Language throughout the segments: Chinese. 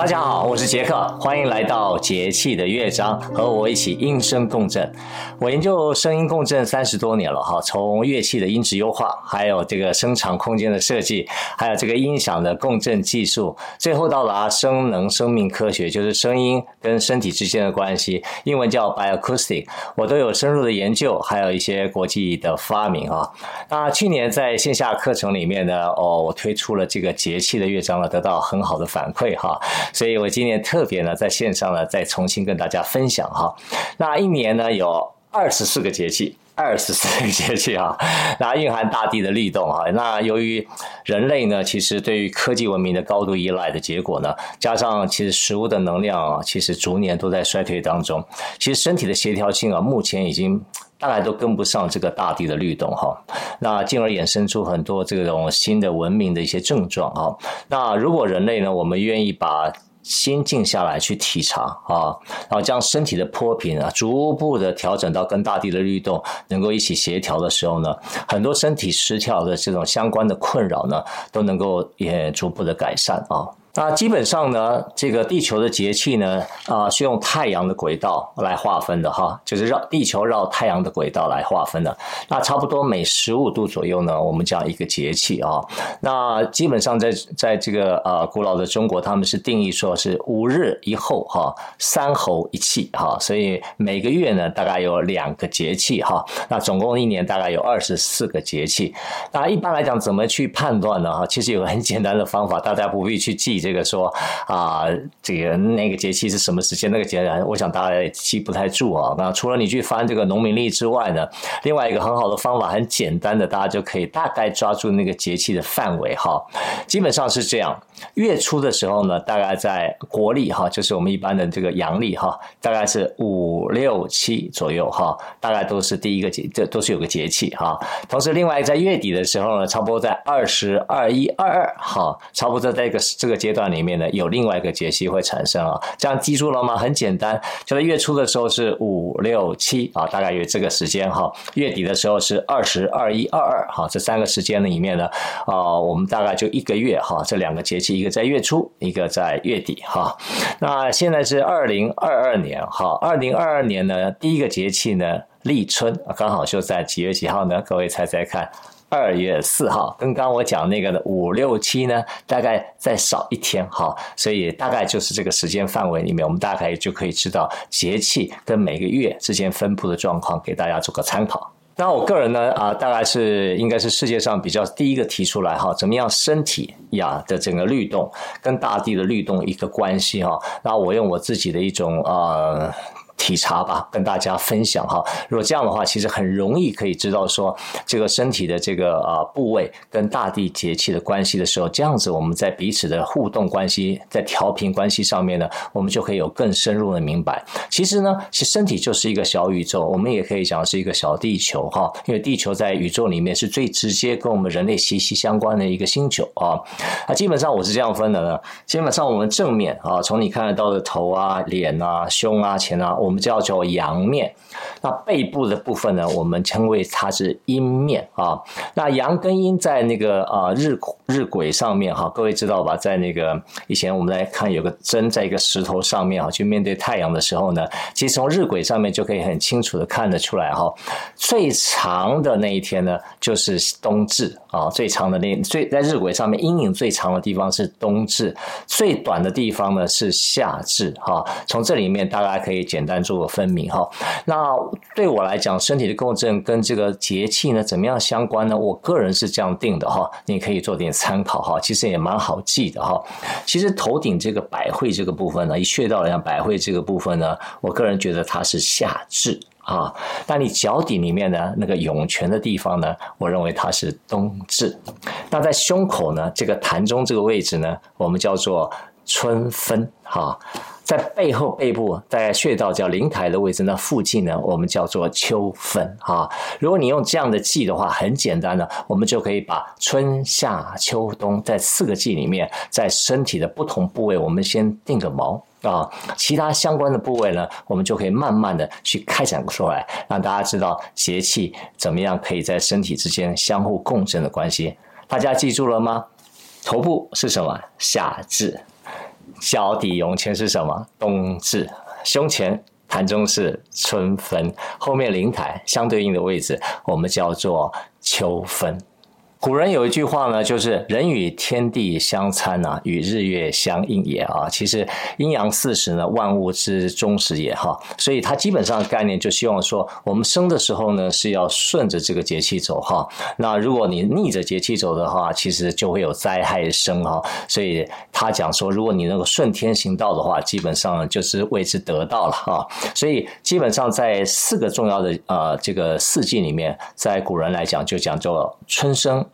大家好，我是杰克，欢迎来到节气的乐章，和我一起音声共振。我研究声音共振三十多年了哈，从乐器的音质优化，还有这个声场空间的设计，还有这个音响的共振技术，最后到达声能生命科学，就是声音跟身体之间的关系，英文叫 bioacoustic，我都有深入的研究，还有一些国际的发明啊。那去年在线下课程里面呢，哦，我推出了这个节气的乐章了，得到很好的反馈哈。所以我今年特别呢，在线上呢，再重新跟大家分享哈。那一年呢，有二十四个节气，二十四个节气哈，那蕴含大地的律动哈。那由于人类呢，其实对于科技文明的高度依赖的结果呢，加上其实食物的能量啊，其实逐年都在衰退当中。其实身体的协调性啊，目前已经大概都跟不上这个大地的律动哈。那进而衍生出很多这种新的文明的一些症状啊。那如果人类呢，我们愿意把心静下来去体察啊，然后将身体的波频啊，逐步的调整到跟大地的律动能够一起协调的时候呢，很多身体失调的这种相关的困扰呢，都能够也逐步的改善啊。那基本上呢，这个地球的节气呢，啊，是用太阳的轨道来划分的哈，就是绕地球绕太阳的轨道来划分的。那差不多每十五度左右呢，我们叫一个节气啊。那基本上在在这个呃古老的中国，他们是定义说是五日一候哈，三候一气哈，所以每个月呢大概有两个节气哈。那总共一年大概有二十四个节气。那一般来讲，怎么去判断呢？哈，其实有个很简单的方法，大家不必去记。这个说啊，这个那个节气是什么时间？那个节，我想大家也记不太住啊。那除了你去翻这个农民历之外呢，另外一个很好的方法，很简单的，大家就可以大概抓住那个节气的范围哈。基本上是这样，月初的时候呢，大概在国历哈，就是我们一般的这个阳历哈，大概是五六七左右哈，大概都是第一个节，这都是有个节气哈。同时，另外在月底的时候呢，差不多在二十二一二二哈，差不多在这个这个节。阶段里面呢，有另外一个节气会产生啊，这样记住了吗？很简单，就在月初的时候是五六七啊，大概有这个时间哈。月底的时候是二十二一二二哈，这三个时间里面呢，啊，我们大概就一个月哈，这两个节气，一个在月初，一个在月底哈。那现在是二零二二年哈，二零二二年呢，第一个节气呢立春，刚好就在几月几号呢？各位猜猜看。二月四号，跟刚刚我讲那个的五六七呢，大概再少一天哈，所以大概就是这个时间范围里面，我们大概就可以知道节气跟每个月之间分布的状况，给大家做个参考。那我个人呢，啊，大概是应该是世界上比较第一个提出来哈，怎么样身体呀的整个律动跟大地的律动一个关系哈。那我用我自己的一种呃。体察吧，跟大家分享哈。如果这样的话，其实很容易可以知道说，这个身体的这个啊部位跟大地节气的关系的时候，这样子我们在彼此的互动关系，在调频关系上面呢，我们就可以有更深入的明白。其实呢，其实身体就是一个小宇宙，我们也可以讲是一个小地球哈。因为地球在宇宙里面是最直接跟我们人类息息相关的一个星球啊。那基本上我是这样分的呢，基本上我们正面啊，从你看得到的头啊、脸啊、胸啊、前啊，我我们叫做阳面，那背部的部分呢，我们称为它是阴面啊。那阳跟阴在那个啊日日晷上面哈，各位知道吧？在那个以前我们来看，有个针在一个石头上面啊，去面对太阳的时候呢，其实从日晷上面就可以很清楚的看得出来哈。最长的那一天呢，就是冬至啊，最长的那最在日晷上面阴影最长的地方是冬至，最短的地方呢是夏至哈。从这里面大家可以简单。做个分明哈，那对我来讲，身体的共振跟这个节气呢，怎么样相关呢？我个人是这样定的哈，你可以做点参考哈，其实也蛮好记的哈。其实头顶这个百会这个部分呢，一穴道来讲，百会这个部分呢，我个人觉得它是夏至啊。那你脚底里面呢，那个涌泉的地方呢，我认为它是冬至。那在胸口呢，这个膻中这个位置呢，我们叫做春分哈。在背后背部，在穴道叫灵台的位置，那附近呢，我们叫做秋分哈。如果你用这样的记的话，很简单的，我们就可以把春夏秋冬在四个季里面，在身体的不同部位，我们先定个锚。啊，其他相关的部位呢，我们就可以慢慢的去开展出来，让大家知道节气怎么样可以在身体之间相互共振的关系。大家记住了吗？头部是什么？夏至。脚底涌泉是什么？冬至。胸前盘中是春分。后面灵台相对应的位置，我们叫做秋分。古人有一句话呢，就是“人与天地相参啊，与日月相应也啊”。其实阴阳四时呢，万物之终始也哈。所以它基本上的概念就希望说，我们生的时候呢是要顺着这个节气走哈。那如果你逆着节气走的话，其实就会有灾害生哈。所以他讲说，如果你能够顺天行道的话，基本上就是为之得道了哈。所以基本上在四个重要的呃这个四季里面，在古人来讲就讲做春生。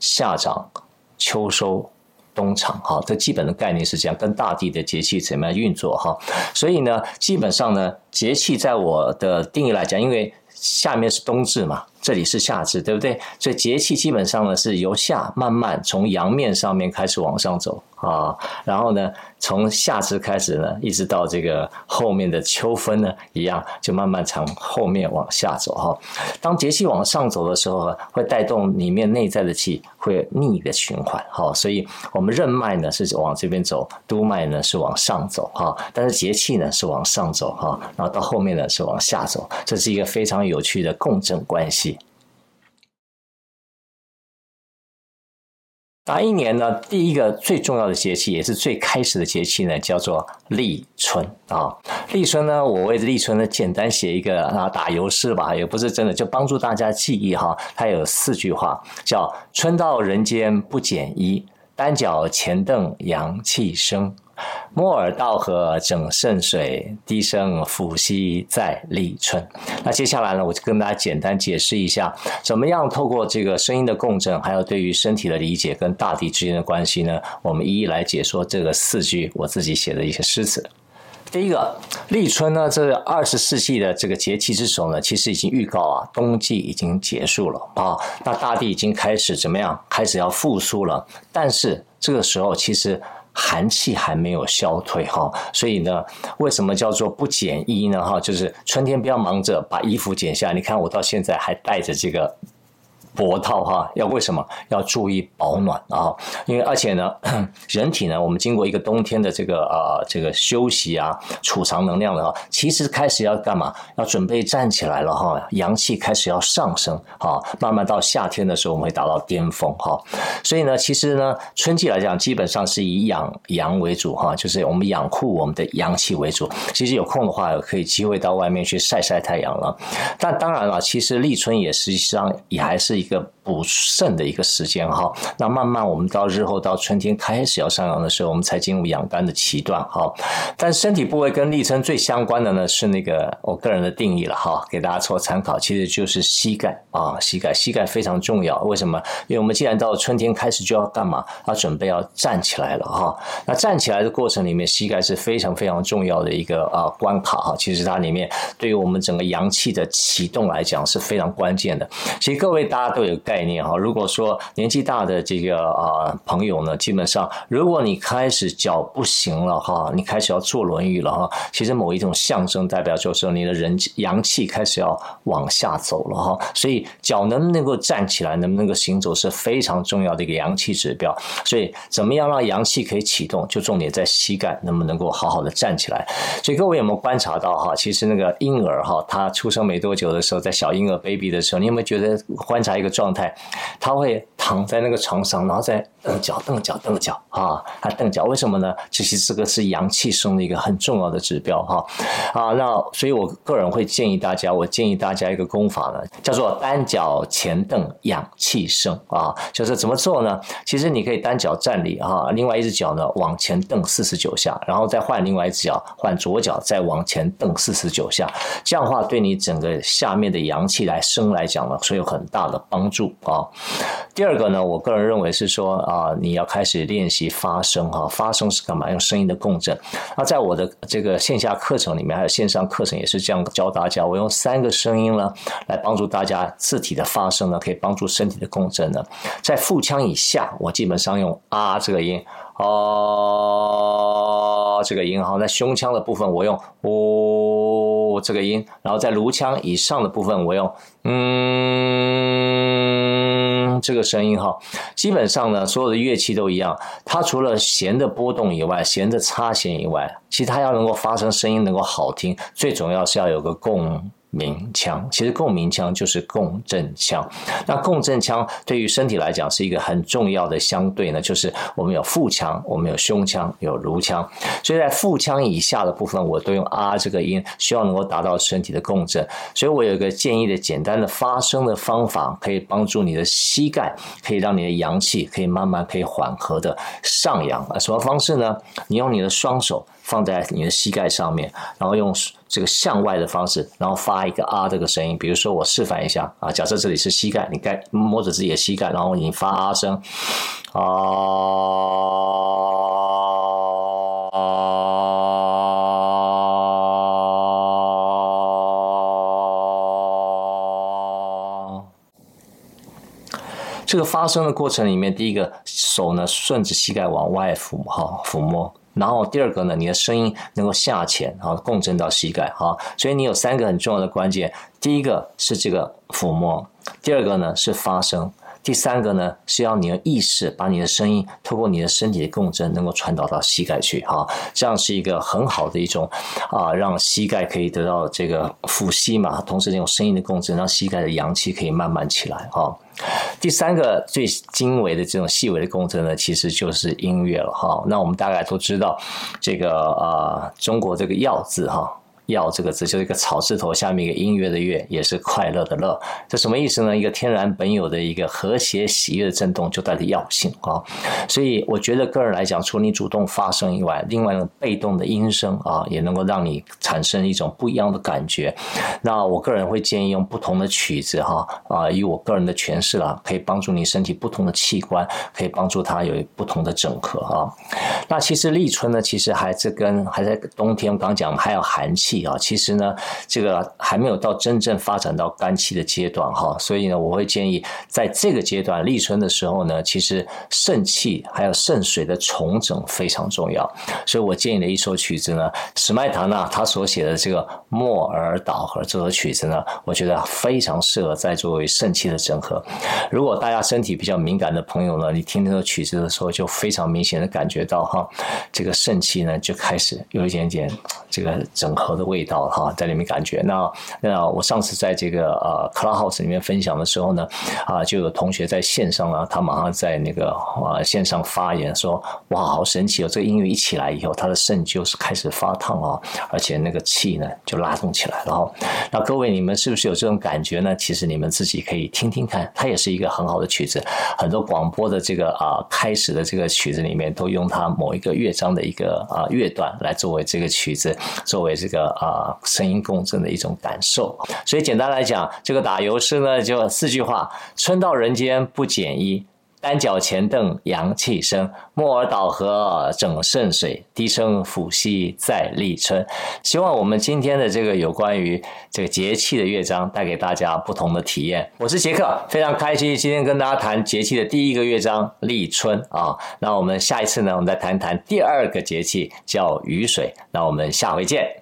夏长、秋收、冬藏，哈，这基本的概念是这样，跟大地的节气怎么样运作，哈，所以呢，基本上呢，节气在我的定义来讲，因为下面是冬至嘛。这里是夏至，对不对？所以节气基本上呢是由夏慢慢从阳面上面开始往上走啊，然后呢从夏至开始呢，一直到这个后面的秋分呢，一样就慢慢从后面往下走哈。当节气往上走的时候，会带动里面内在的气会逆的循环哈，所以我们任脉呢是往这边走，督脉呢是往上走哈，但是节气呢是往上走哈，然后到后面呢是往下走，这是一个非常有趣的共振关系。哪一年呢？第一个最重要的节气，也是最开始的节气呢，叫做立春啊。立春呢，我为立春呢简单写一个啊打油诗吧，也不是真的，就帮助大家记忆哈。它有四句话，叫“春到人间不减衣，单脚前蹬阳气生”。莫尔道河整肾水，低声抚息在立春。那接下来呢，我就跟大家简单解释一下，怎么样透过这个声音的共振，还有对于身体的理解跟大地之间的关系呢？我们一一来解说这个四句我自己写的一些诗词。第一个立春呢，这二十四气的这个节气之首呢，其实已经预告啊，冬季已经结束了啊，那大地已经开始怎么样？开始要复苏了。但是这个时候其实。寒气还没有消退哈，所以呢，为什么叫做不减衣呢？哈，就是春天不要忙着把衣服减下，你看我到现在还带着这个。脖套哈，要为什么要注意保暖啊？因为而且呢，人体呢，我们经过一个冬天的这个呃这个休息啊，储藏能量的话，其实开始要干嘛？要准备站起来了哈，阳气开始要上升哈，慢慢到夏天的时候，我们会达到巅峰哈。所以呢，其实呢，春季来讲，基本上是以养阳为主哈，就是我们养护我们的阳气为主。其实有空的话，可以机会到外面去晒晒太阳了。但当然了，其实立春也实际上也还是。一个补肾的一个时间哈，那慢慢我们到日后到春天开始要上阳的时候，我们才进入养肝的期段哈。但身体部位跟立春最相关的呢，是那个我个人的定义了哈，给大家做参考，其实就是膝盖啊，膝盖，膝盖非常重要。为什么？因为我们既然到春天开始就要干嘛？要准备要站起来了哈。那站起来的过程里面，膝盖是非常非常重要的一个啊关卡哈。其实它里面对于我们整个阳气的启动来讲是非常关键的。其实各位大家。都有概概念哈。如果说年纪大的这个啊朋友呢，基本上如果你开始脚不行了哈，你开始要坐轮椅了哈，其实某一种象征代表就是你的人阳气开始要往下走了哈。所以脚能不能够站起来，能不能够行走是非常重要的一个阳气指标。所以怎么样让阳气可以启动，就重点在膝盖能不能够好好的站起来。所以各位有没有观察到哈？其实那个婴儿哈，他出生没多久的时候，在小婴儿 baby 的时候，你有没有觉得观察一个状态，它会躺在那个床上，然后再蹬脚、蹬脚、蹬脚啊，他蹬脚，为什么呢？其实这个是阳气生的一个很重要的指标哈啊。那所以我个人会建议大家，我建议大家一个功法呢，叫做单脚前蹬阳气生啊，就是怎么做呢？其实你可以单脚站立哈，另外一只脚呢往前蹬四十九下，然后再换另外一只脚，换左脚再往前蹬四十九下，这样的话对你整个下面的阳气来生来讲呢，会有很大的帮助啊，第二二个呢，我个人认为是说啊，你要开始练习发声哈，发声是干嘛？用声音的共振。那在我的这个线下课程里面，还有线上课程也是这样教大家。我用三个声音呢，来帮助大家字体的发声呢，可以帮助身体的共振呢。在腹腔以下，我基本上用啊这个音。啊，这个音哈，在胸腔的部分我用哦这个音，然后在颅腔以上的部分我用嗯这个声音哈。基本上呢，所有的乐器都一样，它除了弦的波动以外，弦的擦弦以外，其实它要能够发生声音，能够好听，最重要是要有个共鸣鸣腔，其实共鸣腔就是共振腔。那共振腔对于身体来讲是一个很重要的相对呢，就是我们有腹腔，我们有胸腔，有颅腔。所以在腹腔以下的部分，我都用啊这个音，希望能够达到身体的共振。所以我有一个建议的简单的发声的方法，可以帮助你的膝盖，可以让你的阳气可以慢慢可以缓和的上扬。啊，什么方式呢？你用你的双手。放在你的膝盖上面，然后用这个向外的方式，然后发一个啊这个声音。比如说，我示范一下啊，假设这里是膝盖，你该摸着自己的膝盖，然后你发啊声啊，这个发声的过程里面，第一个手呢顺着膝盖往外抚哈抚摸。然后第二个呢，你的声音能够下潜啊，共振到膝盖好，所以你有三个很重要的关键，第一个是这个抚摸，第二个呢是发声，第三个呢是要你的意识把你的声音透过你的身体的共振能够传导到膝盖去哈，这样是一个很好的一种啊，让膝盖可以得到这个呼吸嘛，同时这种声音的共振，让膝盖的阳气可以慢慢起来哈。第三个最精微的这种细微的共振呢，其实就是音乐了哈。那我们大概都知道，这个呃，中国这个“药”字哈。药这个字就是一个草字头下面一个音乐的乐，也是快乐的乐。这什么意思呢？一个天然本有的一个和谐喜悦的震动，就带着药性啊。所以我觉得个人来讲，除了你主动发声以外，另外呢，被动的音声啊，也能够让你产生一种不一样的感觉。那我个人会建议用不同的曲子哈啊，以我个人的诠释啦，可以帮助你身体不同的器官，可以帮助它有不同的整合啊。那其实立春呢，其实还是跟还在冬天，刚讲还有寒气。啊，其实呢，这个还没有到真正发展到干气的阶段哈，所以呢，我会建议在这个阶段立春的时候呢，其实肾气还有肾水的重整非常重要，所以我建议的一首曲子呢，史麦塔纳他所写的这个《莫尔岛和》这首曲子呢，我觉得非常适合在作为肾气的整合。如果大家身体比较敏感的朋友呢，你听这首曲子的时候，就非常明显的感觉到哈，这个肾气呢就开始有一点点这个整合的味道哈，在里面感觉。那那我上次在这个呃 Clubhouse 里面分享的时候呢，啊，就有同学在线上啊，他马上在那个啊线上发言说，哇，好神奇哦！这个音乐一起来以后，他的肾就是开始发烫啊，而且那个气呢就拉动起来了哈。那各位你们是不是有这种感觉呢？其实你们自己可以听听看，它也是一个很好的曲子。很多广播的这个啊开始的这个曲子里面，都用它某一个乐章的一个啊乐段来作为这个曲子，作为这个。啊，声音共振的一种感受。所以简单来讲，这个打油诗呢，就四句话：春到人间不减衣，单脚前蹬阳气生，莫尔岛河整肾水，低声抚吸在立春。希望我们今天的这个有关于这个节气的乐章，带给大家不同的体验。我是杰克，非常开心今天跟大家谈节气的第一个乐章立春啊。那我们下一次呢，我们再谈谈第二个节气叫雨水。那我们下回见。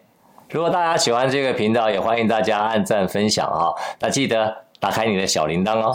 如果大家喜欢这个频道，也欢迎大家按赞分享啊！那记得打开你的小铃铛哦。